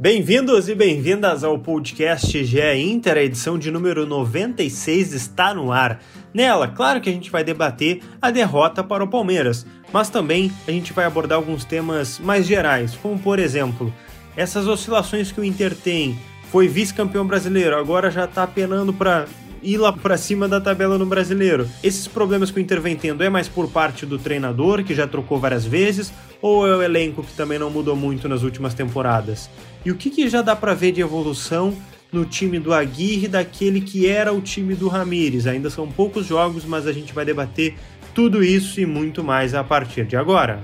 Bem-vindos e bem-vindas ao podcast GE Inter, a edição de número 96 está no ar. Nela, claro que a gente vai debater a derrota para o Palmeiras, mas também a gente vai abordar alguns temas mais gerais, como por exemplo, essas oscilações que o Inter tem. Foi vice-campeão brasileiro, agora já está apelando para ir lá para cima da tabela no brasileiro. Esses problemas que o Inter vem tendo é mais por parte do treinador, que já trocou várias vezes, ou é o elenco que também não mudou muito nas últimas temporadas? E o que, que já dá para ver de evolução no time do Aguirre daquele que era o time do Ramires? Ainda são poucos jogos, mas a gente vai debater tudo isso e muito mais a partir de agora.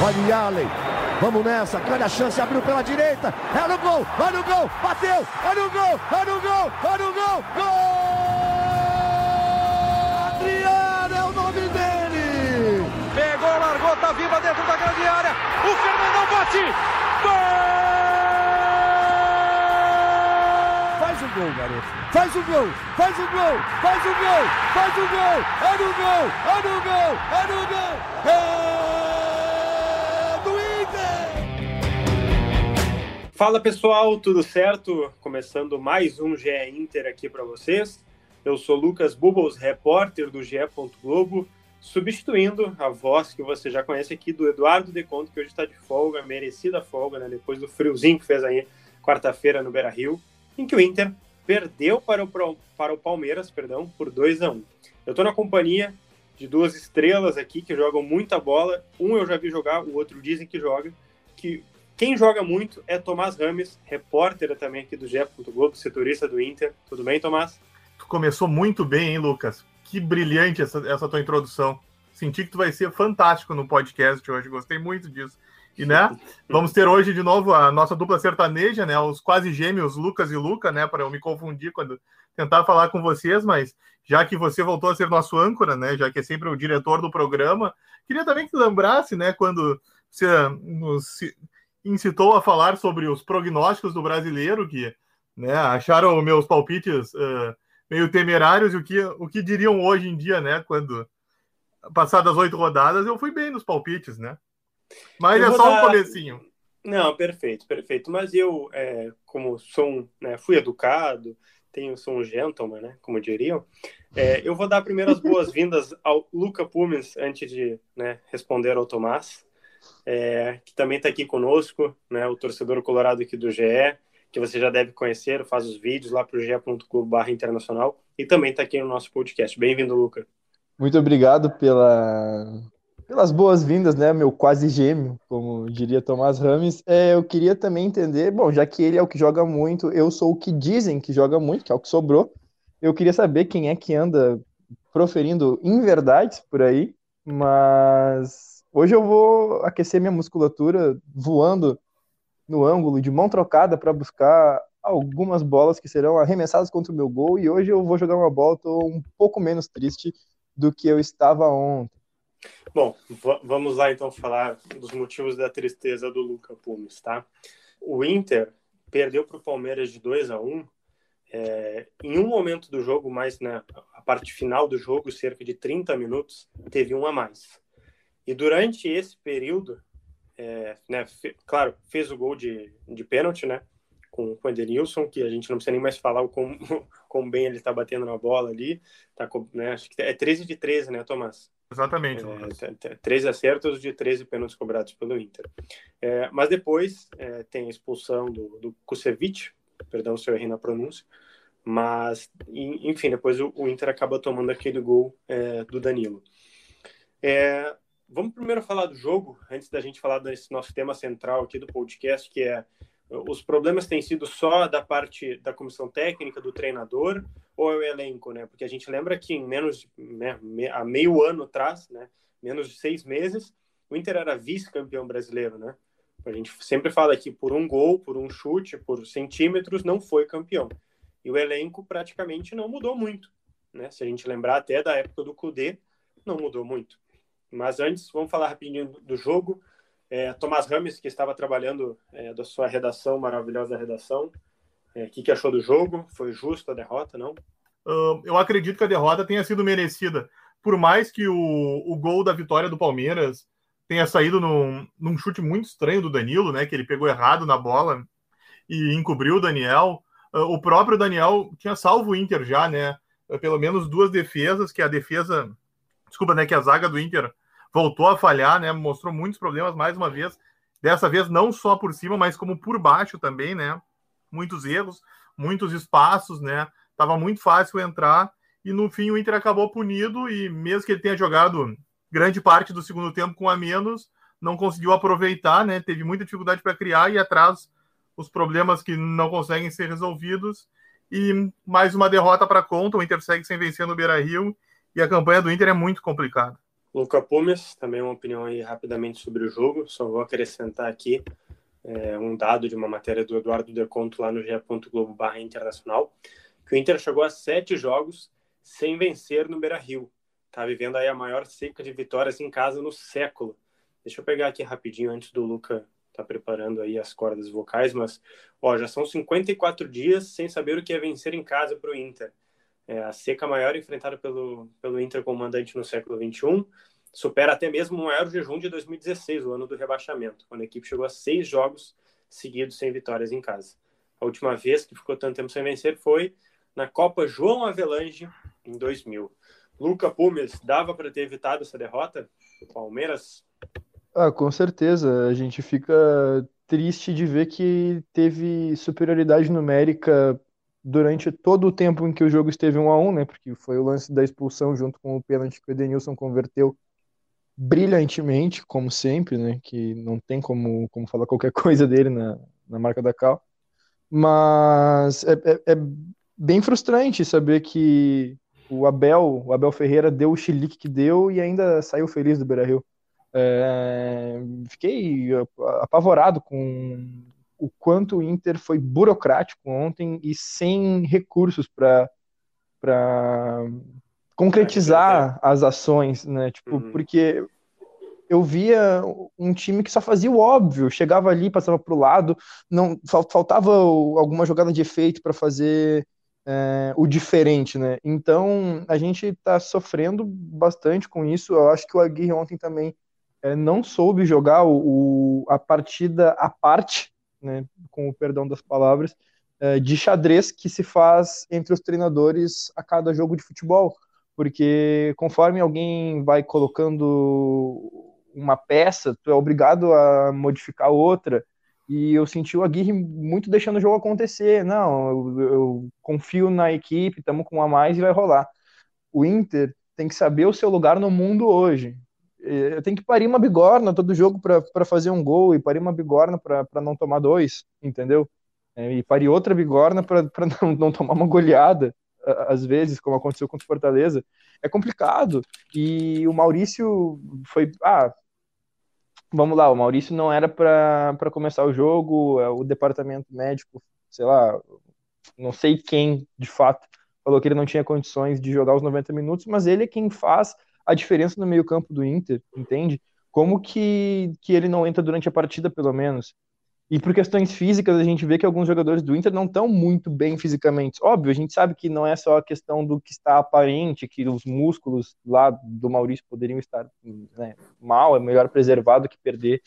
Olha Allen, vamos nessa, grande a chance, abriu pela direita, é no gol, olha o gol, bateu, olha o gol, olha o gol, olha o gol, gol! bola viva dentro da grande área. O Fernandão bate. Gol! Faz o gol, garoto. Faz o gol, faz o gol, faz o gol, faz o gol. É no gol, é no gol, é no gol. É Fala pessoal, tudo certo? Começando mais um GE Inter aqui para vocês. Eu sou Lucas Bubbles, repórter do GE. Globo substituindo a voz que você já conhece aqui do Eduardo Deconto, que hoje está de folga, merecida folga, né, depois do friozinho que fez aí quarta-feira no Beira-Rio, em que o Inter perdeu para o, para o Palmeiras, perdão, por 2 a 1 Eu estou na companhia de duas estrelas aqui que jogam muita bola. Um eu já vi jogar, o outro dizem que joga. Que quem joga muito é Tomás Rames, repórter também aqui do GE. Globo, setorista do Inter. Tudo bem, Tomás? Tu começou muito bem, hein, Lucas? que brilhante essa, essa tua introdução. Senti que tu vai ser fantástico no podcast hoje, gostei muito disso. E, né, vamos ter hoje de novo a nossa dupla sertaneja, né, os quase gêmeos Lucas e Luca, né, para eu me confundir quando tentar falar com vocês, mas já que você voltou a ser nosso âncora, né, já que é sempre o diretor do programa, queria também que lembrasse, né, quando você nos incitou a falar sobre os prognósticos do brasileiro, que, né, acharam meus palpites uh, meio temerários, e o que, o que diriam hoje em dia, né? Quando passadas oito rodadas, eu fui bem nos palpites, né? Mas eu é só dar... um comecinho. Não, perfeito, perfeito. Mas eu, é, como sou né, fui educado, tenho, sou um gentleman, né, como diriam, é, eu vou dar primeiro as boas-vindas ao Luca Pumes, antes de né, responder ao Tomás, é, que também está aqui conosco, né, o torcedor colorado aqui do GE, que você já deve conhecer, faz os vídeos lá para o internacional e também está aqui no nosso podcast. Bem-vindo, Luca. Muito obrigado pela, pelas boas-vindas, né, meu quase gêmeo, como diria Tomás Rames. É, eu queria também entender, bom, já que ele é o que joga muito, eu sou o que dizem que joga muito, que é o que sobrou. Eu queria saber quem é que anda proferindo inverdades por aí, mas hoje eu vou aquecer minha musculatura voando no ângulo de mão trocada para buscar algumas bolas que serão arremessadas contra o meu gol e hoje eu vou jogar uma bola, estou um pouco menos triste do que eu estava ontem. Bom, vamos lá então falar dos motivos da tristeza do Luca Pumes, tá? O Inter perdeu para o Palmeiras de 2 a 1 é, em um momento do jogo, mais na a parte final do jogo, cerca de 30 minutos, teve um a mais. E durante esse período, é, né, claro, fez o gol de, de pênalti, né? Com, com o Edenilson, que a gente não precisa nem mais falar o como, como bem ele está batendo na bola ali. Tá, né, acho que é 13 de 13, né, Tomás? Exatamente. É, 13 acertos de 13 pênaltis cobrados pelo Inter. É, mas depois é, tem a expulsão do, do Kusevich, perdão se eu errei na pronúncia, mas, enfim, depois o, o Inter acaba tomando aquele gol é, do Danilo. É, Vamos primeiro falar do jogo, antes da gente falar desse nosso tema central aqui do podcast, que é os problemas têm sido só da parte da comissão técnica, do treinador, ou é o elenco, né? Porque a gente lembra que em menos né, há meio ano atrás, né, menos de seis meses, o Inter era vice-campeão brasileiro, né? A gente sempre fala que por um gol, por um chute, por centímetros, não foi campeão. E o elenco praticamente não mudou muito, né? Se a gente lembrar até da época do Cudê, não mudou muito. Mas antes, vamos falar rapidinho do jogo. É, Tomás Rames, que estava trabalhando é, da sua redação, maravilhosa redação, o é, que, que achou do jogo? Foi justa a derrota, não? Uh, eu acredito que a derrota tenha sido merecida. Por mais que o, o gol da vitória do Palmeiras tenha saído num, num chute muito estranho do Danilo, né? Que ele pegou errado na bola e encobriu o Daniel. Uh, o próprio Daniel tinha salvo o Inter já, né? Pelo menos duas defesas, que a defesa, desculpa, né? Que a zaga do Inter voltou a falhar, né? Mostrou muitos problemas mais uma vez. Dessa vez não só por cima, mas como por baixo também, né? Muitos erros, muitos espaços, né? Tava muito fácil entrar e no fim o Inter acabou punido e mesmo que ele tenha jogado grande parte do segundo tempo com a menos, não conseguiu aproveitar, né? Teve muita dificuldade para criar e atrás os problemas que não conseguem ser resolvidos. E mais uma derrota para conta, o Inter segue sem vencer no Beira-Rio e a campanha do Inter é muito complicada. Luca Pumes, também uma opinião aí rapidamente sobre o jogo, só vou acrescentar aqui é, um dado de uma matéria do Eduardo Deconto lá no ge.globo barra internacional, que o Inter chegou a sete jogos sem vencer no Beira-Rio. Tá vivendo aí a maior seca de vitórias em casa no século. Deixa eu pegar aqui rapidinho antes do Luca tá preparando aí as cordas vocais, mas ó, já são 54 dias sem saber o que é vencer em casa para o Inter. É a seca maior enfrentada pelo, pelo Inter comandante no século 21 supera até mesmo o maior jejum de 2016, o ano do rebaixamento, quando a equipe chegou a seis jogos seguidos sem vitórias em casa. A última vez que ficou tanto tempo sem vencer foi na Copa João Avelange, em 2000. Luca Pumes, dava para ter evitado essa derrota? O Palmeiras? Ah, com certeza. A gente fica triste de ver que teve superioridade numérica durante todo o tempo em que o jogo esteve 1 a 1 né? Porque foi o lance da expulsão junto com o pênalti que o Edenilson converteu brilhantemente, como sempre, né? Que não tem como, como falar qualquer coisa dele na, na marca da Cal. Mas é, é, é bem frustrante saber que o Abel, o Abel Ferreira deu o chilique que deu e ainda saiu feliz do Beira-Rio. É, fiquei apavorado com o quanto o Inter foi burocrático ontem e sem recursos para concretizar as ações, né? Tipo, uhum. porque eu via um time que só fazia o óbvio, chegava ali, passava para o lado, não faltava alguma jogada de efeito para fazer é, o diferente, né? Então a gente está sofrendo bastante com isso. Eu acho que o Aguirre ontem também é, não soube jogar o, o, a partida à parte, né? Com o perdão das palavras, é, de xadrez que se faz entre os treinadores a cada jogo de futebol porque conforme alguém vai colocando uma peça, tu é obrigado a modificar outra. E eu senti o Aguirre muito deixando o jogo acontecer. Não, eu, eu confio na equipe, estamos com um a mais e vai rolar. O Inter tem que saber o seu lugar no mundo hoje. Eu tenho que parir uma bigorna todo jogo para fazer um gol e parir uma bigorna para não tomar dois, entendeu? É, e parir outra bigorna para não, não tomar uma goleada às vezes, como aconteceu contra o Fortaleza, é complicado. E o Maurício foi. Ah, vamos lá, o Maurício não era para começar o jogo, é, o departamento médico, sei lá, não sei quem de fato falou que ele não tinha condições de jogar os 90 minutos, mas ele é quem faz a diferença no meio-campo do Inter, entende? Como que, que ele não entra durante a partida, pelo menos? E por questões físicas, a gente vê que alguns jogadores do Inter não estão muito bem fisicamente. Óbvio, a gente sabe que não é só a questão do que está aparente, que os músculos lá do Maurício poderiam estar né, mal, é melhor preservado que perder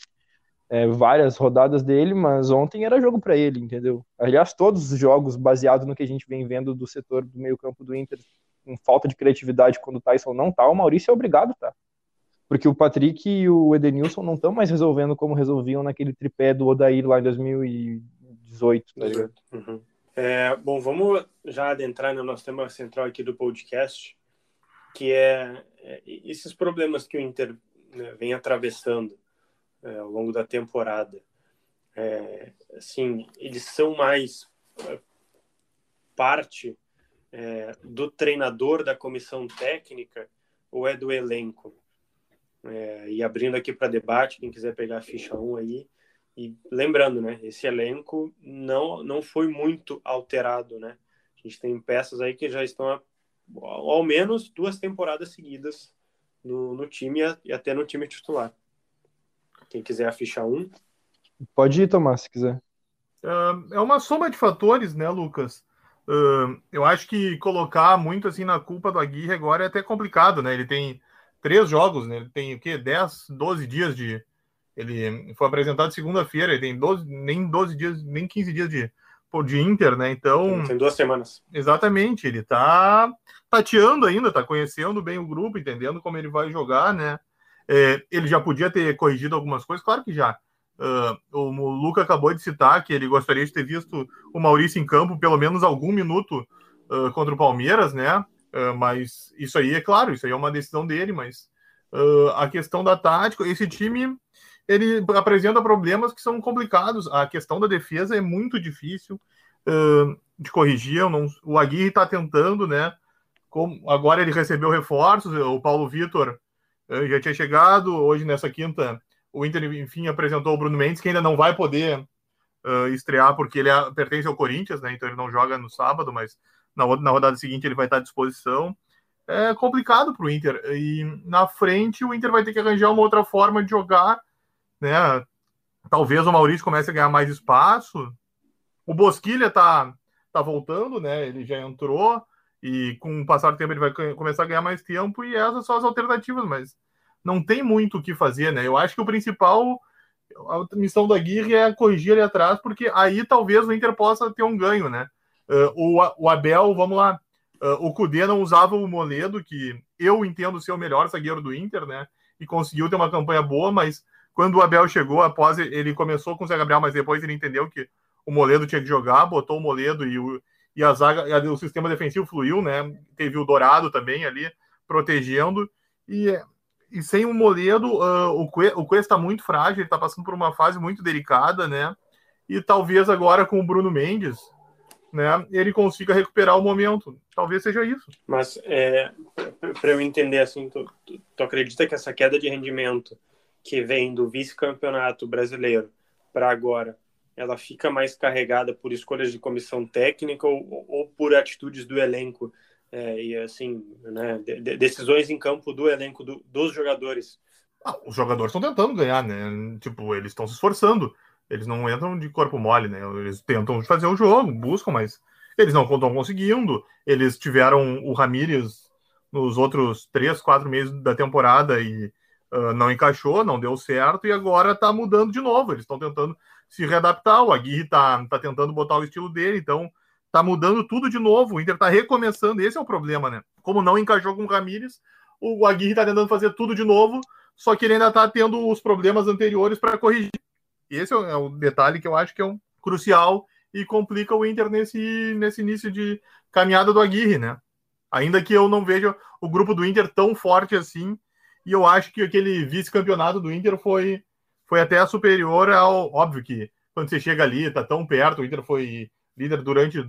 é, várias rodadas dele, mas ontem era jogo para ele, entendeu? Aliás, todos os jogos baseados no que a gente vem vendo do setor do meio-campo do Inter, com falta de criatividade quando o Tyson não tá, o Maurício é obrigado, tá? porque o Patrick e o Edenilson não estão mais resolvendo como resolviam naquele tripé do Odair lá em 2018, tá ligado? Uhum. É, bom, vamos já adentrar no nosso tema central aqui do podcast, que é, é esses problemas que o Inter né, vem atravessando é, ao longo da temporada. É, assim, eles são mais é, parte é, do treinador da comissão técnica ou é do elenco? É, e abrindo aqui para debate, quem quiser pegar a ficha 1 aí. E lembrando, né, esse elenco não, não foi muito alterado, né? A gente tem peças aí que já estão há, ao menos duas temporadas seguidas no, no time e até no time titular. Quem quiser a ficha 1. Pode ir, Tomás, se quiser. Uh, é uma soma de fatores, né, Lucas? Uh, eu acho que colocar muito assim na culpa do Aguirre agora é até complicado, né? Ele tem três jogos, né? Ele tem o quê? 10, 12 dias de. Ele foi apresentado segunda-feira, ele tem 12, nem 12 dias, nem 15 dias de, de Inter, né? Então. Tem duas semanas. Exatamente, ele tá tateando ainda, tá conhecendo bem o grupo, entendendo como ele vai jogar, né? É, ele já podia ter corrigido algumas coisas, claro que já. Uh, o Luca acabou de citar que ele gostaria de ter visto o Maurício em campo pelo menos algum minuto uh, contra o Palmeiras, né? Uh, mas isso aí é claro, isso aí é uma decisão dele, mas a questão da tática, esse time ele apresenta problemas que são complicados. A questão da defesa é muito difícil de corrigir. Não, o Aguirre está tentando, né? Como, agora ele recebeu reforços, o Paulo Vitor já tinha chegado, hoje nessa quinta o Inter, enfim, apresentou o Bruno Mendes, que ainda não vai poder uh, estrear porque ele pertence ao Corinthians, né? Então ele não joga no sábado, mas na, na rodada seguinte ele vai estar à disposição. É complicado para o Inter. E na frente o Inter vai ter que arranjar uma outra forma de jogar, né? Talvez o Maurício comece a ganhar mais espaço. O Bosquilha tá, tá voltando, né? Ele já entrou e com o passar do tempo ele vai começar a ganhar mais tempo e essas são as alternativas, mas não tem muito o que fazer, né? Eu acho que o principal, a missão da Aguirre é corrigir ali atrás, porque aí talvez o Inter possa ter um ganho, né? Uh, o, o Abel, vamos lá, uh, o Cudê não usava o Moledo, que eu entendo ser o melhor zagueiro do Inter, né? E conseguiu ter uma campanha boa, mas quando o Abel chegou, após ele começou com o Zé Gabriel, mas depois ele entendeu que o Moledo tinha que jogar, botou o Moledo e, o, e a zaga, e o sistema defensivo fluiu, né? Teve o Dourado também ali protegendo. E e sem o Moledo, uh, o, Cuesta o está muito frágil, ele está passando por uma fase muito delicada, né? E talvez agora com o Bruno Mendes, né, ele consiga recuperar o momento. Talvez seja isso. Mas é, para eu entender assim, tu, tu, tu, acredita que essa queda de rendimento que vem do vice-campeonato brasileiro para agora, ela fica mais carregada por escolhas de comissão técnica ou, ou por atitudes do elenco é, e assim, né, de, decisões em campo do elenco do, dos jogadores. Ah, os jogadores estão tentando ganhar, né? Tipo, eles estão se esforçando. Eles não entram de corpo mole, né? Eles tentam fazer o jogo, buscam, mas eles não estão conseguindo. Eles tiveram o Ramírez nos outros três, quatro meses da temporada e uh, não encaixou, não deu certo, e agora está mudando de novo. Eles estão tentando se readaptar. O Aguirre está tá tentando botar o estilo dele, então tá mudando tudo de novo. O Inter tá recomeçando, esse é o problema, né? Como não encaixou com o Ramires, o Aguirre tá tentando fazer tudo de novo, só que ele ainda tá tendo os problemas anteriores para corrigir. Esse é o detalhe que eu acho que é um crucial e complica o Inter nesse, nesse início de caminhada do Aguirre, né? Ainda que eu não veja o grupo do Inter tão forte assim, e eu acho que aquele vice-campeonato do Inter foi, foi até superior ao. Óbvio que quando você chega ali, tá tão perto, o Inter foi líder durante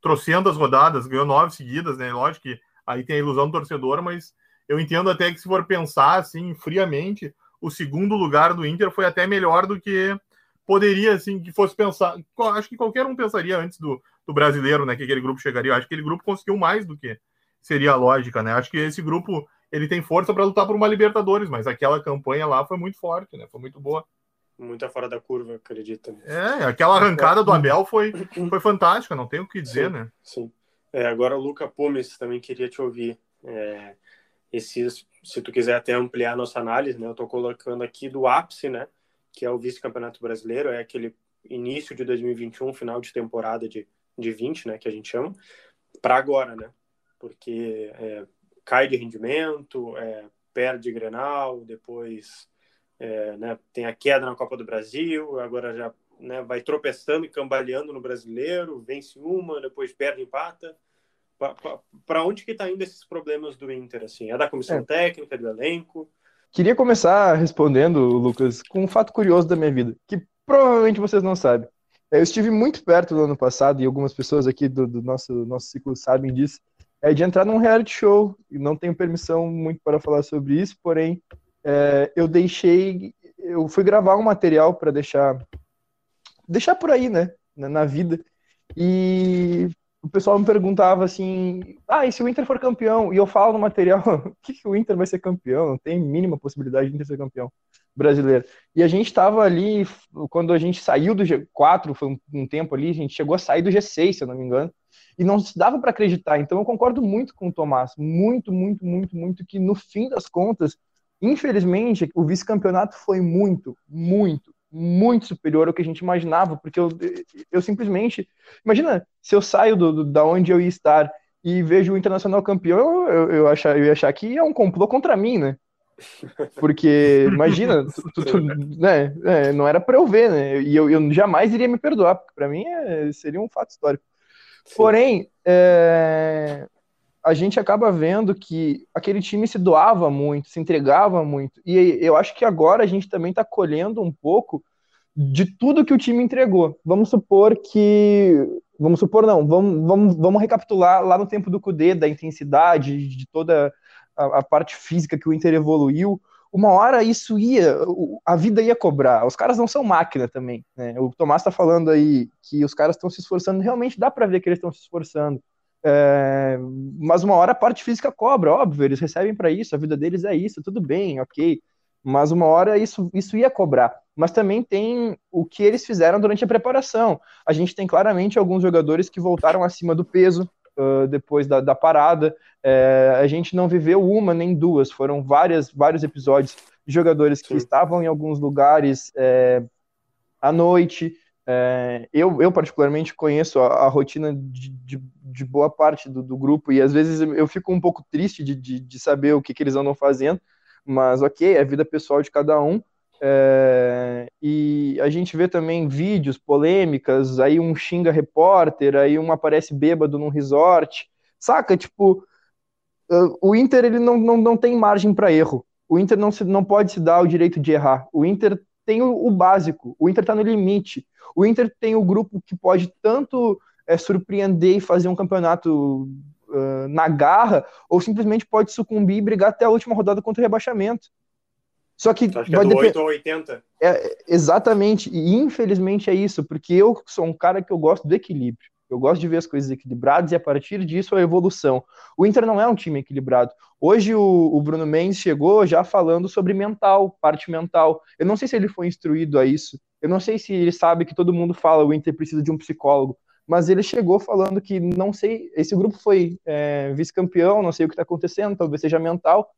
trocentas rodadas, ganhou nove seguidas, né? Lógico que aí tem a ilusão do torcedor, mas eu entendo até que se for pensar assim friamente, o segundo lugar do Inter foi até melhor do que poderia, assim, que fosse pensar. Acho que qualquer um pensaria antes do, do brasileiro, né? Que aquele grupo chegaria. acho que aquele grupo conseguiu mais do que seria a lógica, né? Acho que esse grupo ele tem força para lutar por uma Libertadores, mas aquela campanha lá foi muito forte, né? Foi muito boa muito fora da curva, acredito. É, aquela arrancada do Abel foi, foi fantástica, não tem o que dizer, sim, né? Sim. É, agora o Luca Pumes também queria te ouvir. É, esses, se tu quiser até ampliar a nossa análise, né? Eu estou colocando aqui do ápice, né? Que é o vice-campeonato brasileiro, é aquele início de 2021, final de temporada de, de 20, né? Que a gente chama, para agora, né? Porque é, cai de rendimento, é, perde Grenal, depois é, né, tem a queda na Copa do Brasil, agora já né, vai tropeçando e cambaleando no brasileiro, vence uma, depois perde, empata. Para onde que está indo esses problemas do Inter? Assim? É da comissão é. técnica, do elenco? Queria começar respondendo, Lucas, com um fato curioso da minha vida, que provavelmente vocês não sabem. Eu estive muito perto no ano passado, e algumas pessoas aqui do, do nosso, nosso ciclo sabem disso, é de entrar num reality show. E não tenho permissão muito para falar sobre isso, porém, é, eu deixei, eu fui gravar um material para deixar, deixar por aí, né, na, na, vida. E o pessoal me perguntava assim, ah, e se o Inter for campeão? E eu falo no material, o que, que o Inter vai ser campeão? Não tem mínima possibilidade de Inter ser campeão. brasileiro. E a gente estava ali, quando a gente saiu do G4, foi um, um, tempo ali, a gente chegou a sair do G6, se eu não me engano, e não se dava para acreditar. Então eu concordo muito com o Tomás, muito, muito, muito, muito, que no fim das contas, infelizmente, o vice-campeonato foi muito, muito, muito superior ao que a gente imaginava, porque eu, eu simplesmente. Imagina se eu saio do, do, da onde eu ia estar e vejo o Internacional campeão, eu, eu, eu, achar, eu ia achar que é um complô contra mim, né? Porque, imagina, tu, tu, né, é, não era para eu ver, né? E eu, eu jamais iria me perdoar, porque para mim é, seria um fato histórico. Porém, é, a gente acaba vendo que aquele time se doava muito, se entregava muito. E eu acho que agora a gente também está colhendo um pouco de tudo que o time entregou. Vamos supor que. Vamos supor, não, vamos, vamos, vamos recapitular lá no tempo do Cudê, da intensidade, de toda a, a, parte física que o Inter evoluiu. Uma hora isso ia, a vida ia cobrar. Os caras não são máquina também. Né? O Tomás está falando aí que os caras estão se esforçando, realmente dá para ver que eles estão se esforçando. É, mas uma hora a parte física cobra, óbvio, eles recebem para isso, a vida deles é isso, tudo bem, ok. Mas uma hora isso, isso ia cobrar mas também tem o que eles fizeram durante a preparação. A gente tem claramente alguns jogadores que voltaram acima do peso uh, depois da, da parada. É, a gente não viveu uma nem duas, foram várias, vários episódios de jogadores que Sim. estavam em alguns lugares é, à noite. É, eu, eu, particularmente, conheço a, a rotina de, de, de, boa parte do, do, grupo e às vezes eu fico um pouco triste de, de, saber o que, que eles andam fazendo, mas ok, é a vida pessoal de cada um. É, e a gente vê também vídeos, polêmicas, aí um xinga repórter, aí um aparece bêbado num resort, saca? Tipo, o Inter ele não, não, não tem margem para erro. O Inter não, se, não pode se dar o direito de errar. O Inter tem o, o básico, o Inter está no limite. O Inter tem o grupo que pode tanto é, surpreender e fazer um campeonato uh, na garra, ou simplesmente pode sucumbir e brigar até a última rodada contra o rebaixamento. Só que, Acho que é do 8 ou 80. É, exatamente, e infelizmente é isso, porque eu sou um cara que eu gosto do equilíbrio. Eu gosto de ver as coisas equilibradas e a partir disso a evolução. O Inter não é um time equilibrado. Hoje o, o, Bruno Mendes chegou já falando sobre mental, parte mental. Eu não sei se ele foi instruído a isso. Eu não sei se ele sabe que todo mundo fala o Inter precisa de um psicólogo. Mas ele chegou falando que não sei, esse grupo foi é, vice-campeão, não sei o que está acontecendo, talvez seja mental.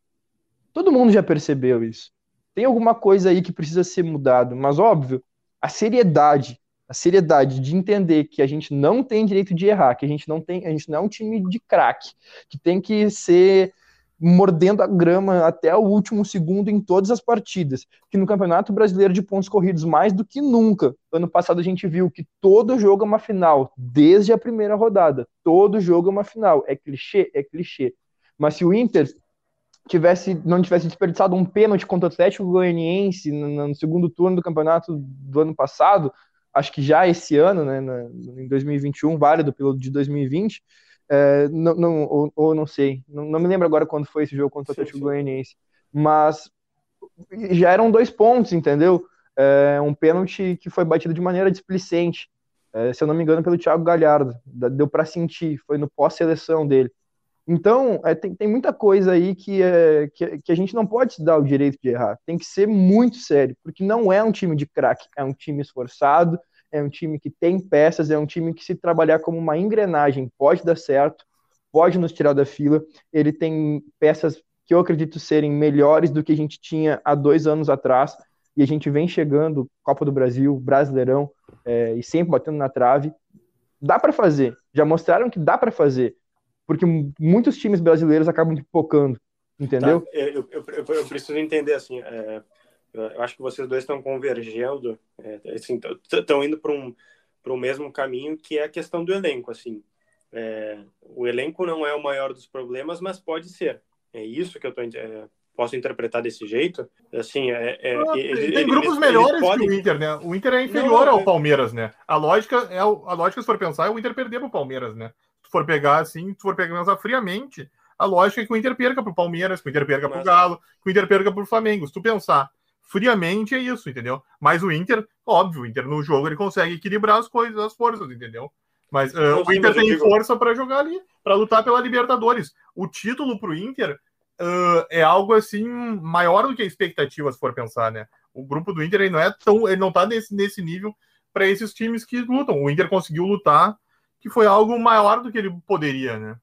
Todo mundo já percebeu isso tem alguma coisa aí que precisa ser mudado, mas óbvio, a seriedade, a seriedade de entender que a gente não tem direito de errar, que a gente não tem, a gente não é um time de craque, que tem que ser mordendo a grama até o último segundo em todas as partidas, que no Campeonato Brasileiro de pontos corridos mais do que nunca. Ano passado a gente viu que todo jogo é uma final, desde a primeira rodada. Todo jogo é uma final. É clichê, é clichê. Mas se o Inter tivesse não tivesse desperdiçado um pênalti contra o Atlético Goianiense no, no, segundo turno do campeonato do ano passado, acho que já esse ano, né, na, em 2021, válido pelo de 2020, é, não, não, ou, ou, não sei, não, não, me lembro agora quando foi esse jogo contra o Atlético. Goianiense, mas já eram dois pontos, entendeu? É, um pênalti que foi batido de maneira displicente, é, se eu não me engano, pelo Thiago Galhardo, deu para sentir, foi no pós-seleção dele. Então, é, tem, tem muita coisa aí que, é, que, que, a gente não pode se dar o direito de errar. Tem que ser muito sério, porque não é um time de craque, é um time esforçado, é um time que tem peças, é um time que, se trabalhar como uma engrenagem, pode dar certo, pode nos tirar da fila. Ele tem peças que eu acredito serem melhores do que a gente tinha há dois anos atrás, e a gente vem chegando, Copa do Brasil, Brasileirão, é, e sempre batendo na trave. Dá para fazer, já mostraram que dá para fazer porque muitos times brasileiros acabam pipocando, entendeu? Tá, eu, eu, eu, eu, preciso entender, assim, é, eu acho que vocês dois estão convergendo, é, assim, estão indo para um, o mesmo caminho, que é a questão do elenco, assim. É, o elenco não é o maior dos problemas, mas pode ser. É isso que eu tô, é, posso interpretar desse jeito. Assim, é, é ah, ele, tem grupos eles, melhores eles podem... que o Inter, né? O Inter é inferior não, ao é- Palmeiras, né? A lógica é a lógica se for pensar é o Inter perder para o Palmeiras, né? For pegar assim, tu for pegar friamente, a lógica é que o Inter perca para o Palmeiras, que o Inter perca para o Galo, que o Inter perca para o Flamengo. Se tu pensar friamente, é isso, entendeu? Mas o Inter, óbvio, o Inter no jogo ele consegue equilibrar as coisas, as forças, entendeu? Mas uh, o Inter tem força para jogar ali, para lutar pela Libertadores. O título para o Inter uh, é algo assim maior do que a expectativa, se for pensar, né? O grupo do Inter ele não é tão, ele não tá nesse, nesse nível para esses times que lutam. O Inter conseguiu lutar, que foi algo maior do que ele poderia, né?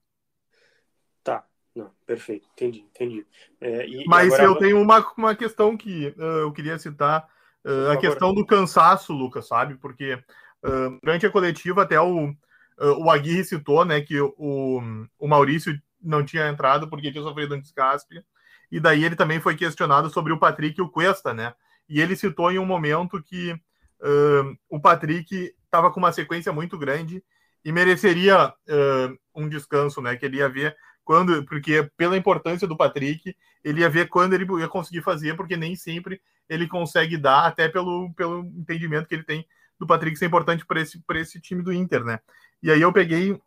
Tá, não, perfeito, entendi, entendi. É, e, Mas e agora... eu tenho uma, uma questão que uh, eu queria citar, uh, a questão do cansaço, Lucas, sabe? Porque uh, durante a coletiva até o, o Aguirre citou, né, que o, o Maurício não tinha entrado porque tinha sofrido um descaspe, e daí ele também foi questionado sobre o Patrick e o Cuesta, né? E ele citou em um momento que o Patrick estava com uma sequência muito grande e mereceria uh, um descanso, né? Que ele ia ver quando, porque pela importância do Patrick, ele ia ver quando ele ia conseguir fazer, porque nem sempre ele consegue dar, até pelo, pelo entendimento que ele tem do Patrick ser importante para esse, esse time do Inter, né? E aí eu peguei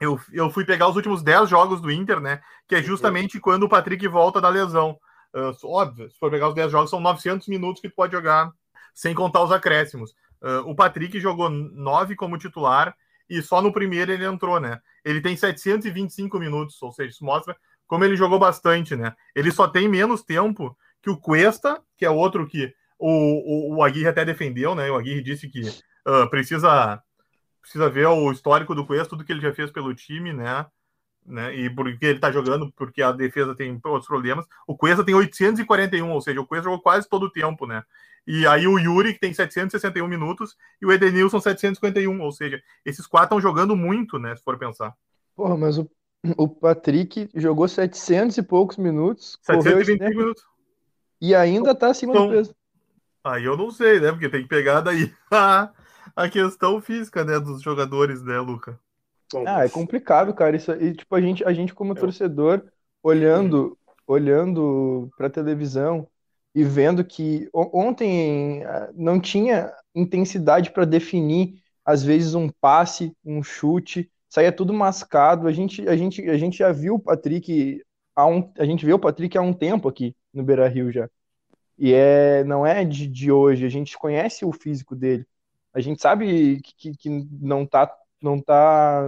eu, eu fui pegar os últimos 10 jogos do Inter, né? Que é uhum. justamente quando o Patrick volta da lesão. Uh, óbvio, se for pegar os 10 jogos, são 900 minutos que tu pode jogar, sem contar os acréscimos. Uh, o Patrick jogou 9 como titular e só no primeiro ele entrou, né? Ele tem 725 minutos, ou seja, isso mostra como ele jogou bastante, né? Ele só tem menos tempo que o Cuesta, que é outro que o, o, o Aguirre até defendeu, né? O Aguirre disse que uh, precisa precisa ver o histórico do Cuesta, tudo que ele já fez pelo time, né? né? E porque ele tá jogando, porque a defesa tem outros problemas. O Cuesta tem 841, ou seja, o Cuesta jogou quase todo o tempo, né? E aí o Yuri, que tem 761 minutos, e o Edenilson 751, ou seja, esses quatro estão jogando muito, né? Se for pensar. Porra, mas o, o Patrick jogou 700 e poucos minutos. 725 minutos. E ainda tá acima então, do peso. Aí eu não sei, né? Porque tem que pegar daí a questão física, né, dos jogadores, né, Luca? Ah, é complicado, cara. Isso, e, tipo, a gente, a gente como torcedor, olhando, olhando pra televisão e vendo que ontem ah, não tinha intensidade para definir, às vezes, um passe, um chute, saía tudo mascado. A gente, a gente, a gente já viu o Patrick há um, a gente vê o Patrick há um tempo aqui no Beira Rio já. E é, não é de, de hoje, a gente conhece o físico dele. A gente sabe que, que não tá não tá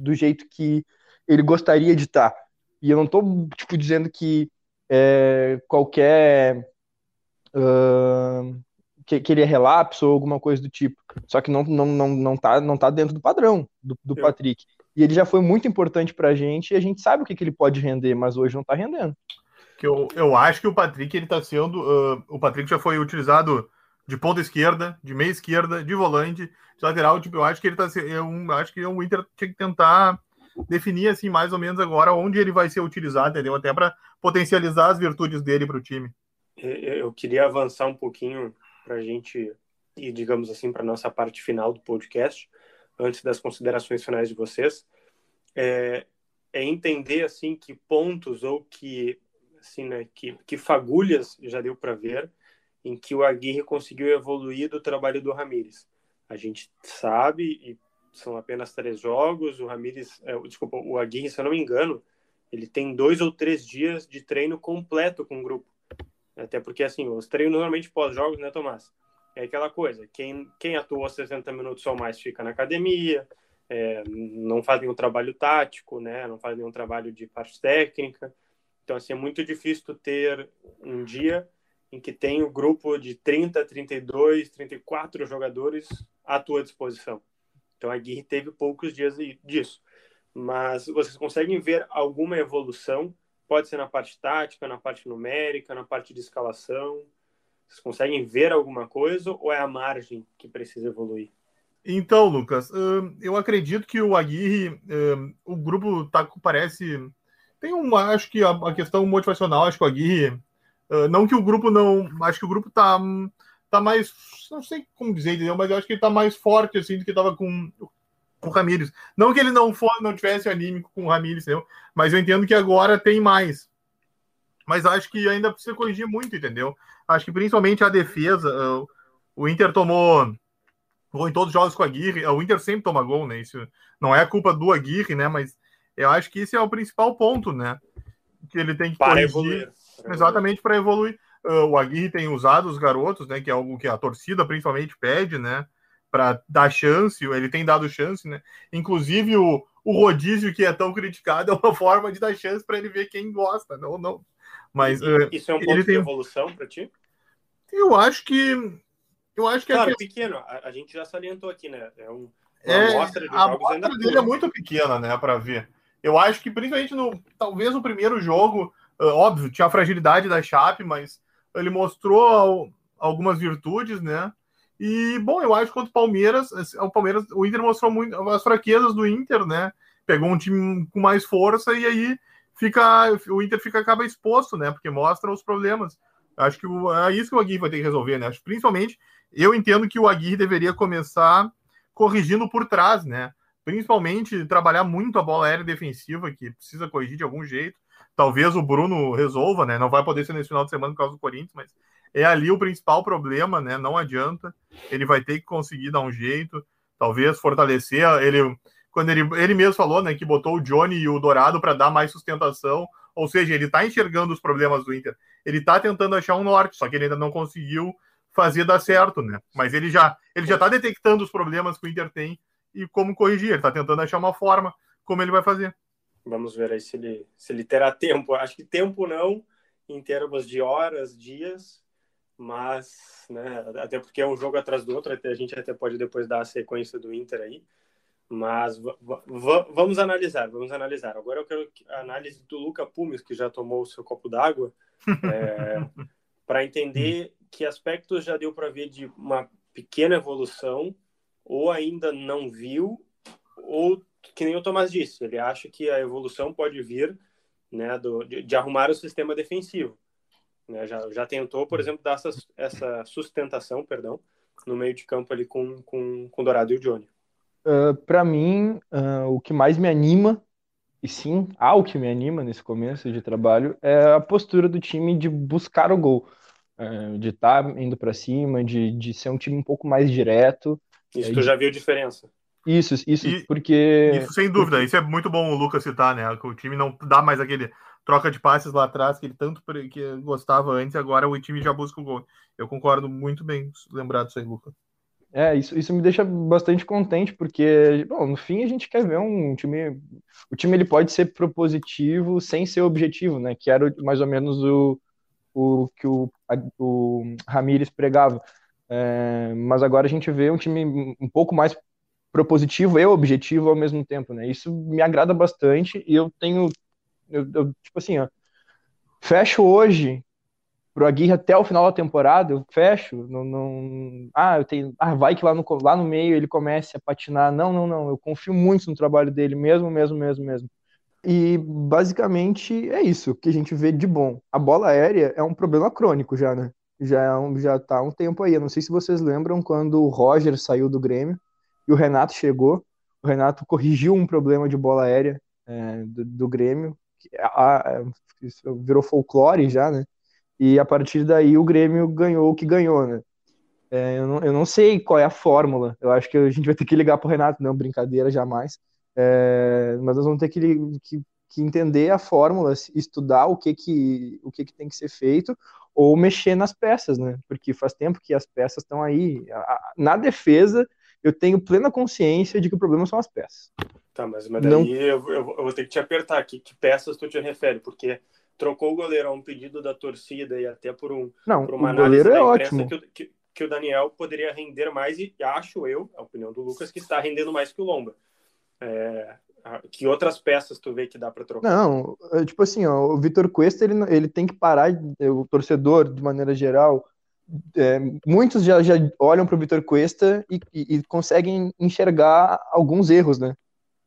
do jeito que ele gostaria de estar. Tá. E eu não tô tipo dizendo que é, qualquer uh, que, que, ele é relapso ou alguma coisa do tipo. Só que não, não, não, não, tá, não tá dentro do padrão do, do Patrick. E ele já foi muito importante pra gente e a gente sabe o que, que ele pode render, mas hoje não tá rendendo. Que eu, eu acho que o Patrick ele tá sendo. Uh, o Patrick já foi utilizado de ponta esquerda, de meia esquerda, de volante, de lateral. Tipo, eu acho que ele tá. Eu acho que o Inter tinha que tentar definir assim mais ou menos agora onde ele vai ser utilizado, entendeu? Até para potencializar as virtudes dele para o time. Eu queria avançar um pouquinho para a gente ir, digamos assim, para nossa parte final do podcast, antes das considerações finais de vocês, é, é entender assim que pontos ou que assim, né, que, que fagulhas já deu para ver em que o Aguirre conseguiu evoluir do trabalho do Ramires. A gente sabe, e são apenas três jogos, o Ramires, é, desculpa, o Aguirre, se eu não me engano, ele tem dois ou três dias de treino completo com o grupo. Até porque, assim, os treinos normalmente pós-jogos, né, Tomás? É aquela coisa, quem, quem atuou 60 minutos ou mais fica na academia, é, não faz nenhum trabalho tático, né, não faz nenhum trabalho de parte técnica. Então, assim, é muito difícil ter um dia em que tem o um grupo de 30, 32, 34 jogadores à tua disposição. Então a Guirre teve poucos dias disso. Mas vocês conseguem ver alguma evolução? Pode ser na parte tática, na parte numérica, na parte de escalação. Vocês conseguem ver alguma coisa ou é a margem que precisa evoluir? Então, Lucas, eu acredito que o Aguirre, o grupo tá, parece. Tem uma, acho que a questão motivacional, acho que o Aguirre Uh, não que o grupo não. Acho que o grupo tá, tá mais. Não sei como dizer, entendeu? Mas eu acho que ele tá mais forte assim do que tava com, com o Ramires. Não que ele não for, não tivesse anímico com o Ramires, entendeu? Mas eu entendo que agora tem mais. Mas acho que ainda precisa corrigir muito, entendeu? Acho que principalmente a defesa. Uh, o Inter tomou gol em todos os jogos com a Aguirre. O Inter sempre toma gol, né? Isso não é a culpa do Aguirre, né? Mas eu acho que esse é o principal ponto, né? Que ele tem que Para corrigir. Evoluir exatamente para evoluir. Uh, o Aguirre tem usado os garotos, né? Que é algo que a torcida principalmente pede, né? Para dar chance, ele tem dado chance, né? Inclusive o, o rodízio que é tão criticado é uma forma de dar chance para ele ver quem gosta, não, não. Mas uh, isso é um ponto de evolução para ti? Eu acho que. Eu acho que claro, é pequeno. A, a, gente já salientou aqui, né? É um, uma é, amostra de a ainda dele é muito pequena, né, para ver. Eu acho que principalmente no talvez no primeiro jogo, óbvio, tinha a fragilidade da Chape, mas ele mostrou algumas virtudes, né? E bom, eu acho que contra o Palmeiras, o Palmeiras, o Inter mostrou muito as fraquezas do Inter, né? Pegou um time com mais força e aí fica o Inter fica acaba exposto, né? Porque mostra os problemas. Acho que o, é isso que o Aguirre vai ter que resolver, né? Acho, principalmente, eu entendo que o Aguirre deveria começar corrigindo por trás, né? Principalmente trabalhar muito a bola aérea defensiva, que precisa corrigir de algum jeito. Talvez o Bruno resolva, né? Não vai poder ser nesse final de semana por causa do Corinthians, mas é ali o principal problema, né? Não adianta. Ele vai ter que conseguir dar um jeito, talvez fortalecer. Ele, quando ele, ele mesmo falou, né, que botou o Johnny e o Dourado para dar mais sustentação. Ou seja, ele está enxergando os problemas do Inter. Ele está tentando achar um norte, só que ele ainda não conseguiu fazer dar certo, né? Mas ele já ele já está detectando os problemas que o Inter tem e como corrigir. Ele está tentando achar uma forma como ele vai fazer. Vamos ver aí se ele, se ele terá tempo. Acho que tempo não, em termos de horas, dias, mas, né, até porque é um jogo atrás do outro, a gente até pode depois dar a sequência do Inter aí, mas vamos analisar, vamos analisar. Agora eu quero a análise do Luca Pumes, que já tomou o seu copo d'água, é, para entender que aspectos já deu para ver de uma pequena evolução, ou ainda não viu, ou que nem o Tomás disse, ele acha que a evolução pode vir né, do, de, de arrumar o sistema defensivo. Né? Já, já tentou, por exemplo, dar essa, essa sustentação, perdão, no meio de campo ali com, com, com o Dourado e o Johnny. Uh, ah, para mim, uh, o que mais me anima, e sim, há o que me anima nesse começo de trabalho, é a postura do time de buscar o gol, uh, de estar tá indo para cima, de, de ser um time um pouco mais direto. Isso tu já viu diferença? Isso, isso, e, porque. Isso sem dúvida, isso é muito bom o Lucas citar, né? Que o time não dá mais aquele troca de passes lá atrás, que ele tanto que gostava antes, agora o time já busca o gol. Eu concordo muito bem, lembrado disso aí, Lucas. É, isso, isso me deixa bastante contente, porque, bom, no fim a gente quer ver um time. O time ele pode ser propositivo sem ser objetivo, né? Que era mais ou menos o, o que o, o Ramires pregava. É, mas agora a gente vê um time um pouco mais propositivo e objetivo ao mesmo tempo, né? Isso me agrada bastante e eu tenho eu, eu, tipo assim, ó, fecho hoje pro Aguirre até o final da temporada, eu fecho, não, não, ah, eu tenho, ah, vai que lá no, lá no meio ele comece a patinar, não, não, não, eu confio muito no trabalho dele, mesmo, mesmo, mesmo, mesmo. E basicamente é isso que a gente vê de bom. A bola aérea é um problema crônico já, né? Já, é um, já tá há um tempo aí. Eu não sei se vocês lembram quando o Roger saiu do Grêmio e o Renato chegou. O Renato corrigiu um problema de bola aérea é, do, do Grêmio, a, virou folclore já, né? E a partir daí o Grêmio ganhou o que ganhou, né? É, eu, não, eu, não, sei qual é a fórmula. Eu acho que a gente vai ter que ligar pro Renato, não, brincadeira, jamais. É, mas nós vamos ter que, que, que, entender a fórmula, estudar o que que, o que que tem que ser feito, ou mexer nas peças, né? Porque faz tempo que as peças estão aí. Na defesa, eu tenho plena consciência de que o problema são as peças. Tá, mas, mas daí não... eu, eu, eu, vou ter que te apertar aqui. Que peças tu te refere? Porque trocou o goleiro a um pedido da torcida e até por, um, não, por uma análise é ótimo. Que, que, que, o Daniel poderia render mais e acho eu, a opinião do Lucas, que está rendendo mais que o Lomba. É, que outras peças tu vê que dá para trocar? Não, é, tipo assim, ó, o Vitor Cuesta ele, ele tem que parar, o torcedor, de maneira geral, é, muitos já, já olham para o Vitor Cuesta e, e, e, conseguem enxergar alguns erros, né?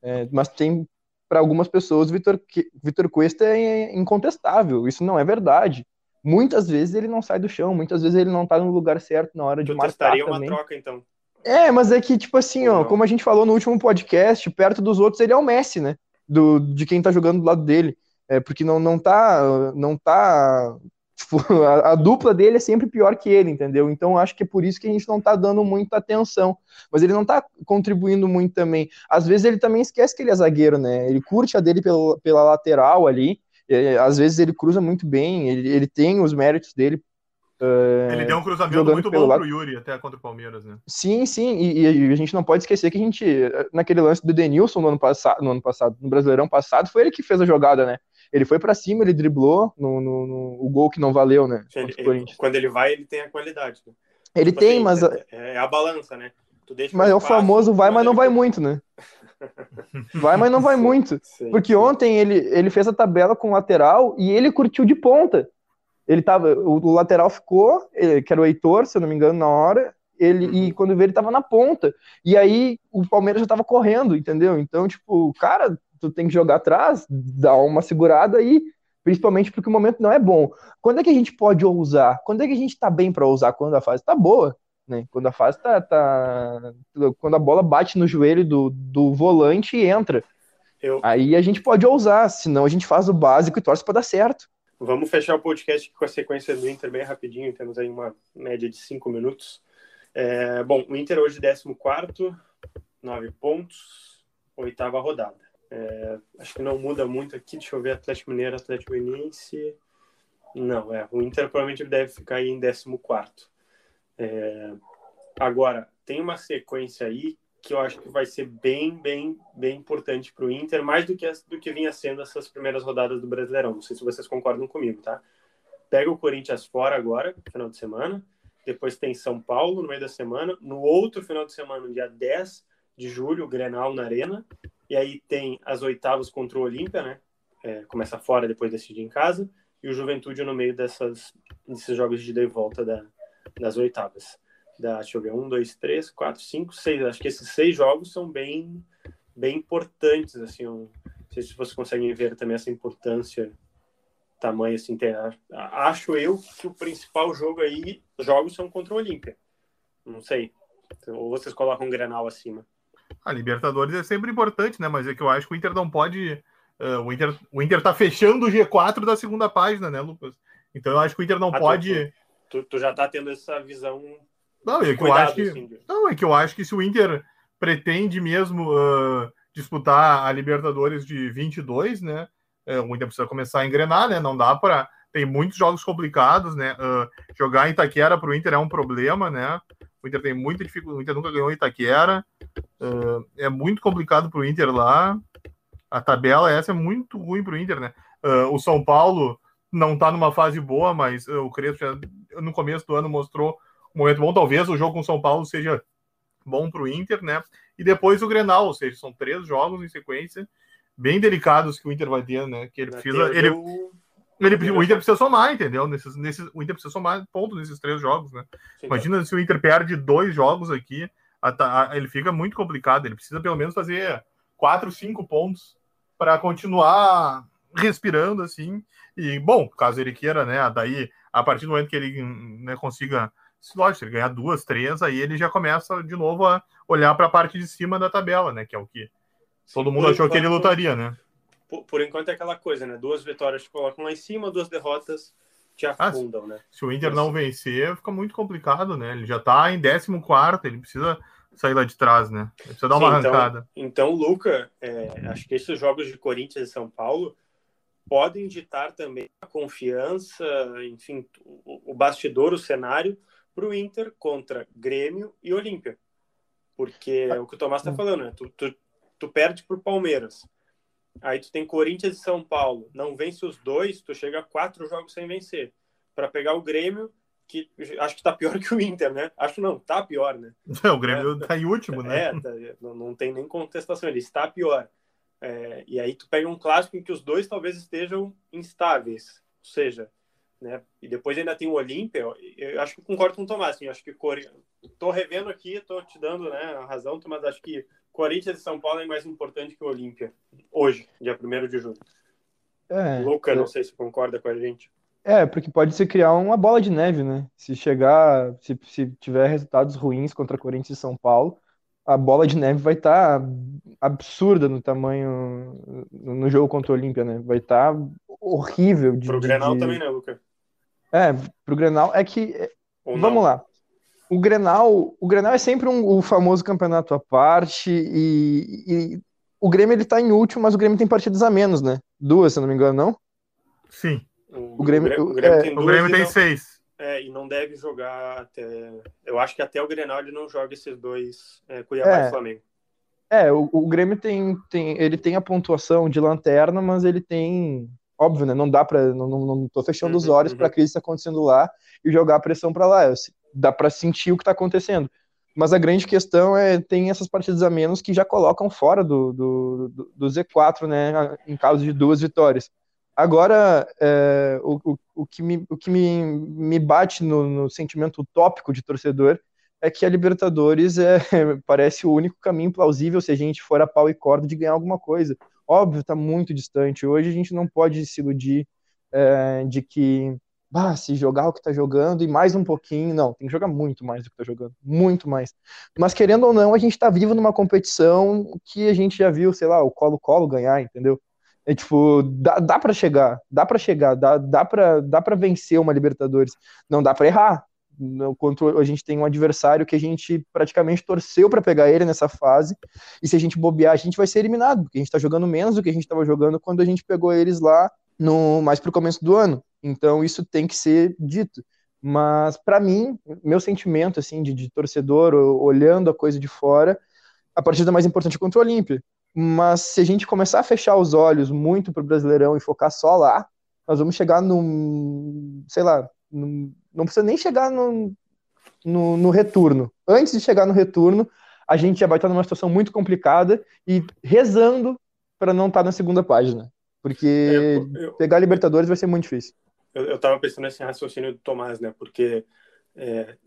É, mas tem, para algumas pessoas, Vitor, Vitor Cuesta é incontestável. Isso não é verdade. Muitas vezes ele não sai do chão, muitas vezes ele não está no lugar certo na hora de marcar testaria uma troca, então. É, mas é que, tipo assim, ó, como a gente falou no último podcast, perto dos outros ele é o Messi, né? Do, de quem tá jogando do lado dele. É, porque não, não tá, não tá Tipo, a, a, dupla dele é sempre pior que ele, entendeu? Então acho que é por isso que a gente não tá dando muita atenção. Mas ele não tá contribuindo muito também. Às vezes ele também esquece que ele é zagueiro, né? Ele curte a dele pela, pela lateral ali. É, às vezes ele cruza muito bem, ele, ele tem os méritos dele. Uh, ele deu um cruzamento muito bom lado. pro Yuri até contra o Palmeiras, né? Sim, sim, e, e, a gente não pode esquecer que a gente, naquele lance do Denilson no ano passado, no ano passado, no Brasileirão passado, foi ele que fez a jogada, né? Ele foi para cima, ele driblou no, no, no, o gol que não valeu, né? Ele, ele, quando ele vai, ele tem a qualidade. Né? Ele tipo tem, assim, mas. É, é, a balança, né? mas é o famoso vai, mas não vai muito, né? Vai, mas não vai sim, muito. Sim, porque sim. ontem ele, ele fez a tabela com o lateral e ele curtiu de ponta. Ele tava. O, o lateral ficou, ele, que era o Heitor, se eu não me engano, na hora. Ele, uhum. E quando veio, ele tava na ponta. E aí o Palmeiras já tava correndo, entendeu? Então, tipo, cara, tu tem que jogar atrás, dar uma segurada aí, principalmente porque o momento não é bom. Quando é que a gente pode ousar? Quando é que a gente tá bem para ousar? Quando a fase tá boa. Né? Quando a fase tá, tá, Quando a bola bate no joelho do, do volante e entra. Eu... Aí a gente pode ousar, senão a gente faz o básico e torce para dar certo. Vamos fechar o podcast com a sequência do Inter bem rapidinho, temos aí uma média de cinco minutos. É, bom, o Inter hoje 14, nove pontos, oitava rodada. É, acho que não muda muito aqui, deixa eu ver Atlético Mineiro, Atlético Goianiense. Não, é, o Inter provavelmente deve ficar aí em 14. É, agora, tem uma sequência aí que eu acho que vai ser bem, bem, bem importante para o Inter, mais do que, do que vinha sendo essas primeiras rodadas do Brasileirão. Não sei se vocês concordam comigo, tá? Pega o Corinthians fora agora, final de semana. Depois tem São Paulo no meio da semana. No outro final de semana, no dia 10 de julho, o Grenal na Arena. E aí tem as oitavas contra o Olímpia, né? É, começa fora, depois decide em casa. E o Juventude no meio dessas, desses jogos de ida e volta da, das oitavas. Da, deixa eu ver, um, dois, três, quatro, cinco, seis. Acho que esses seis jogos são bem, bem importantes. Assim, um, não sei se vocês conseguem ver também essa importância, tamanho assim. Ter, acho eu que o principal jogo aí, jogos são contra o Olímpia. Não sei. Ou vocês colocam um Grenal acima. A Libertadores é sempre importante, né? Mas é que eu acho que o Inter não pode. Uh, o, Inter, o Inter tá fechando o G4 da segunda página, né, Lucas? Então eu acho que o Inter não ah, pode. Tu, tu, já tá tendo essa visão. Não, é que eu acho que. Assim, não, é que eu acho que se o Inter pretende mesmo uh, disputar a Libertadores de 22, né? Uh, o Inter precisa começar a engrenar, né? Não dá para. Tem muitos jogos complicados, né? Jogar em Itaquera para o Inter é um problema, né? O Inter tem muita dificuldade. O Inter nunca ganhou em Itaquera. Uh, é muito complicado para o Inter lá. A tabela essa é muito ruim para o Inter, né? Uh, o São Paulo não está numa fase boa, mas o Crespo já, no começo do ano mostrou um momento bom. Talvez o jogo com o São Paulo seja bom para o Inter, né? E depois o Grenal, ou seja, são três jogos em sequência bem delicados que o Inter vai ter, né? Que ele precisa. Ele, ele, o Inter precisa somar, entendeu? Nesses, nesses, o Inter precisa somar pontos nesses três jogos, né? Sim, Imagina se o Inter perde dois jogos aqui, a, a, ele fica muito complicado. Ele precisa pelo menos fazer quatro, cinco pontos para continuar respirando assim. E, bom, caso ele queira, né? Daí, a partir do momento que ele né, consiga, se lógico, ele ganhar duas, três, aí ele já começa de novo a olhar para a parte de cima da tabela, né? Que é o que todo mundo achou que ele lutaria, né? Por, por, enquanto é aquela coisa, né? Duas vitórias te colocam lá em cima, duas derrotas te ah, afundam, ah, né? Se o Inter não vencer, fica muito complicado, né? Ele já tá em 14, ele precisa sair lá de trás, né? Ele precisa dar uma Sim, então, arrancada. Então, então Luca, é, acho que esses jogos de Corinthians e São Paulo podem ditar também a confiança, enfim, o, o bastidor, o cenário para o Inter contra Grêmio e Olímpia. Porque é o que o Tomás está falando, né? Tu, tu, tu perde para o Palmeiras. Aí tu tem Corinthians e São Paulo. Não vence os dois, tu chega a quatro jogos sem vencer. Para pegar o Grêmio, que acho que tá pior que o Inter, né? Acho não, tá pior, né? o Grêmio é, tá em último, né? É, tá, não, não tem nem contestação, ele está pior. É, e aí tu pega um clássico em que os dois talvez estejam instáveis, ou seja, né? E depois ainda tem o Olímpia. Eu acho que concordo com o Tomás, assim, acho que Core... tô revendo aqui, tô te dando, né, a razão, Tomás, acho que Corinthians e São Paulo é mais importante que o Olímpia hoje, dia 1 de julho. É, Luca, eu... não sei se concorda com a gente. É, porque pode se criar uma bola de neve, né? Se chegar, se, se tiver resultados ruins contra Corinthians e São Paulo, a bola de neve vai estar tá absurda no tamanho no jogo contra o Olímpia, né? Vai estar tá horrível. De, pro Grenal de... também, né, Luca? É, pro Grenal é que. Vamos lá. O Grenal, o Grenal é sempre um, o famoso campeonato à parte e, e o Grêmio ele tá em último, mas o Grêmio tem partidas a menos, né? Duas, se eu não me engano, não? Sim. O, Grêmio, o Grêmio, o Grêmio é, tem, o Grêmio tem seis. É, e não deve jogar até. Eu acho que até o Grenal ele não joga esses dois, é, Cuiabá é, e Flamengo. É, o, o Grêmio tem, tem. Ele tem a pontuação de lanterna, mas ele tem. óbvio, né? Não dá para, não, não, não tô fechando uhum, os olhos uhum. para a crise que está acontecendo lá e jogar a pressão para lá. Dá para sentir o que está acontecendo. Mas a grande questão é tem essas partidas a menos que já colocam fora do, do, do, do Z4, né? Em caso de duas vitórias. Agora, é, o, o, o, que, me, o que me, me bate no, no sentimento utópico de torcedor é que a Libertadores é, parece o único caminho plausível se a gente for a pau e corda de ganhar alguma coisa. Óbvio, está muito distante. Hoje a gente não pode se iludir é, de que bah, se jogar o que está jogando e mais um pouquinho. Não, tem que jogar muito mais do que está jogando. Muito mais. Mas querendo ou não, a gente está vivo numa competição que a gente já viu, sei lá, o Colo-Colo ganhar, entendeu? É tipo, dá, dá para chegar, dá para chegar, dá, dá para dá para vencer uma Libertadores. Não dá para errar, quanto a gente tem um adversário que a gente praticamente torceu para pegar ele nessa fase, e se a gente bobear, a gente vai ser eliminado, porque a gente está jogando menos do que a gente estava jogando quando a gente pegou eles lá no mais para o começo do ano. Então isso tem que ser dito. Mas para mim, meu sentimento assim de, de, torcedor, olhando a coisa de fora, a partida mais importante é contra o Olímpia. Mas se a gente começar a fechar os olhos muito para o Brasileirão e focar só lá, nós vamos chegar num, sei lá, num, não precisa nem chegar no, no, no, retorno. Antes de chegar no retorno, a gente já vai estar numa situação muito complicada e rezando para não estar na segunda página. Porque é, eu, pegar Libertadores vai ser muito difícil. Eu, estava pensando nesse raciocínio do Tomás, né? Porque é,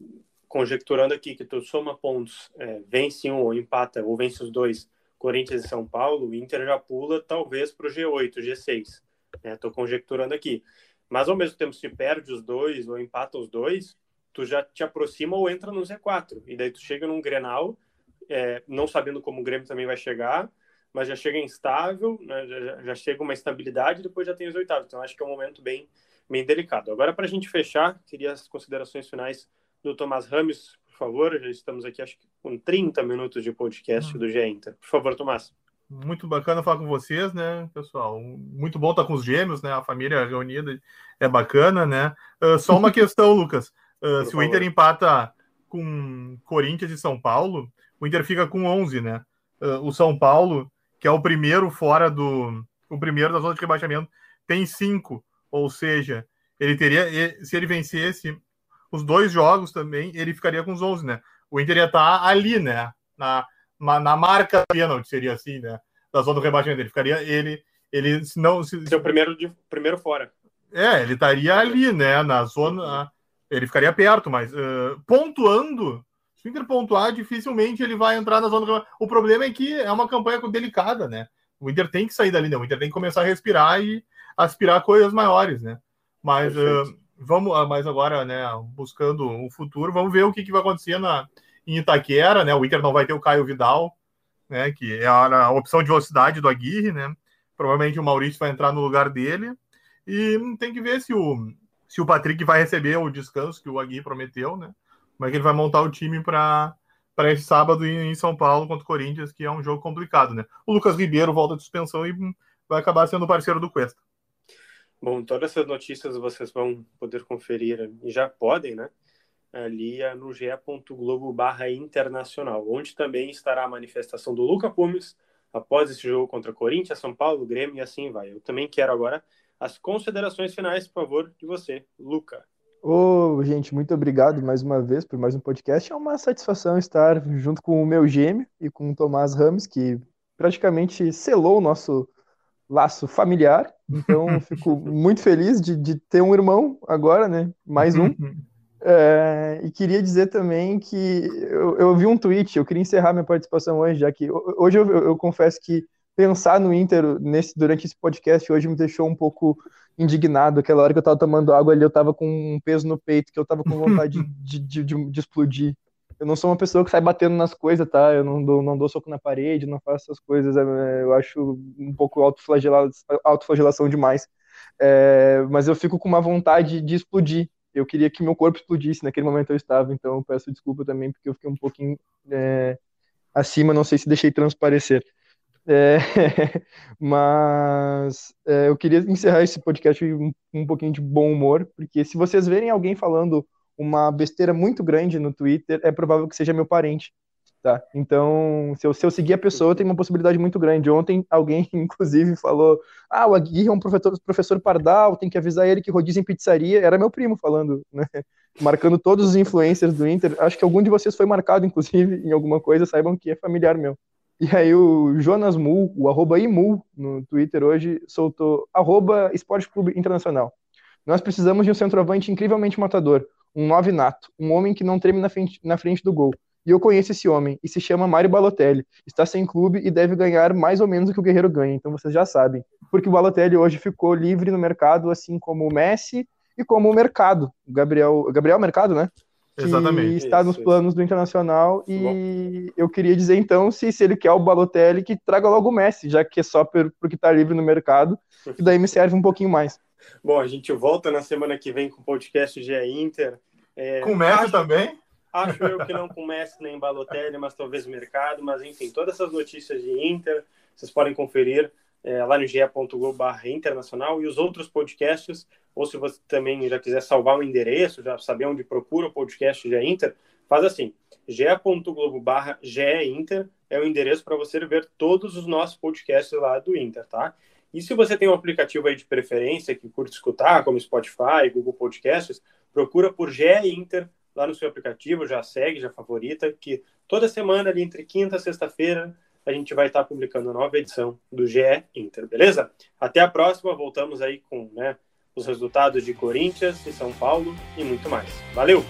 conjecturando aqui que tu soma pontos, é, vence um ou empata, ou vence os dois, Corinthians e São Paulo, o Inter já pula talvez para o G8, G6. Estou né? conjecturando aqui. Mas ao mesmo tempo, se perde os dois ou empata os dois, tu já te aproxima ou entra no Z4. E daí tu chega num Grenal, é, não sabendo como o Grêmio também vai chegar, mas já chega instável, né, já, já, chega uma estabilidade e depois já tem os oitavos. Então acho que é um momento bem, bem delicado. Agora, para a gente fechar, queria as considerações finais do Tomás Rames, por favor. Já estamos aqui, acho que com 30 minutos de podcast hum. do GE Inter. Por favor, Tomás. Muito bacana falar com vocês, né, pessoal? Muito bom estar com os gêmeos, né? A família reunida é bacana, né? Uh, só uma questão, Lucas. Uh, se favor. o Inter empata com Corinthians e São Paulo, o Inter fica com 11, né? Uh, o São Paulo, que é o primeiro fora do. O primeiro da zona de rebaixamento, tem 5. Ou seja, ele teria. Se ele vencesse os dois jogos também, ele ficaria com os 11, né? O Inter ia estar ali, né? Na, na marca pênalti, seria assim, né? Da zona do rebaixamento. Ele ficaria, ele, ele se não. Se, Seu primeiro, de, primeiro fora. É, ele estaria ali, né? Na zona. Ele ficaria perto, mas uh, pontuando. Se o Inter pontuar, dificilmente ele vai entrar na zona do O problema é que é uma campanha delicada, né? O Inter tem que sair dali, né? O Inter tem que começar a respirar e aspirar coisas maiores, né? Mas uh, vamos, mas agora, né? Buscando o futuro, vamos ver o que, que vai acontecer na, em Itaquera, né? O Inter não vai ter o Caio Vidal, né? Que é a, a opção de velocidade do Aguirre, né? Provavelmente o Maurício vai entrar no lugar dele. E tem que ver se o, se o Patrick vai receber o descanso que o Aguirre prometeu, né? Como é que ele vai montar o time para para esse sábado em São Paulo contra o Corinthians, que é um jogo complicado, né? O Lucas Ribeiro volta de suspensão e vai acabar sendo parceiro do Cuesta. Bom, todas essas notícias vocês vão poder conferir e já podem, né? ali no ge.globo barra internacional, onde também estará a manifestação do Luca Pumes após esse jogo contra Corinthians, São Paulo, Grêmio e assim vai. Eu também quero agora as considerações finais, por favor, de você, Luca. Ô, oh, gente, muito obrigado mais uma vez por mais um podcast. É uma satisfação estar junto com o meu gêmeo e com o Tomás Ramos, que praticamente selou o nosso laço familiar. Então, fico muito feliz de, de ter um irmão agora, né? Mais um. É, e queria dizer também que eu, eu, vi um tweet, eu queria encerrar minha participação hoje, já que hoje eu, eu, eu, confesso que pensar no Inter nesse, durante esse podcast hoje me deixou um pouco indignado. Aquela hora que eu estava tomando água ali, eu estava com um peso no peito, que eu estava com vontade de, de, de, de, explodir. Eu não sou uma pessoa que sai batendo nas coisas, tá? Eu não dou, não dou soco na parede, não faço essas coisas. É, eu acho um pouco autoflagelação demais. É, mas eu fico com uma vontade de explodir eu queria que meu corpo explodisse naquele momento eu estava, então eu peço desculpa também porque eu fiquei um pouquinho é, acima, não sei se deixei transparecer. É, mas é, eu queria encerrar esse podcast com um, um pouquinho de bom humor, porque se vocês verem alguém falando uma besteira muito grande no Twitter, é provável que seja meu parente. Tá? Então, se eu, se eu seguir a pessoa, tem uma possibilidade muito grande. Ontem, alguém, inclusive, falou: Ah, o Aguirre é um professor, professor Pardal, tem que avisar ele que rodízio em pizzaria. Era meu primo falando, né? Marcando todos os influencers do Inter. Acho que algum de vocês foi marcado, inclusive, em alguma coisa, saibam que é familiar meu. E aí o Jonas Mul, o arroba Imul, no Twitter hoje, soltou arroba Esporte Clube Internacional. Nós precisamos de um centroavante incrivelmente matador, um nove nato, um homem que não treme na frente, na frente do gol e eu conheço esse homem, e se chama Mário Balotelli. Está sem clube e deve ganhar mais ou menos o que o Guerreiro ganha, então vocês já sabem. Porque o Balotelli hoje ficou livre no mercado, assim como o Messi e como o Mercado. O Gabriel, Gabriel Mercado, né? Que Exatamente. está nos planos do Internacional. E Bom. eu queria dizer, então, se, se ele quer o Balotelli, que traga logo o Messi, já que é só por, porque está livre no mercado, e daí me serve um pouquinho mais. Bom, a gente volta na semana que vem com o podcast GE Inter. É, com o Messi acho... também? Acho eu que não com Messi nem Balotelli, mas talvez mercado. Mas enfim, todas essas notícias de Inter, vocês podem conferir é, lá no ge.globo internacional e os outros podcasts, ou se você também já quiser salvar um endereço, já saber onde procura o podcast GE Inter, faz assim, ge.globo Inter é o endereço para você ver todos os nossos podcasts lá do Inter, tá? E se você tem um aplicativo aí de preferência que curte escutar, como Spotify, Google Podcasts, procura por GE Inter lá no seu aplicativo, já segue, já favorita, que toda semana, ali entre quinta e sexta-feira, a gente vai estar publicando a nova edição do GE Inter, beleza? Até a próxima, voltamos aí com né, os resultados de Corinthians e São Paulo e muito mais. Valeu!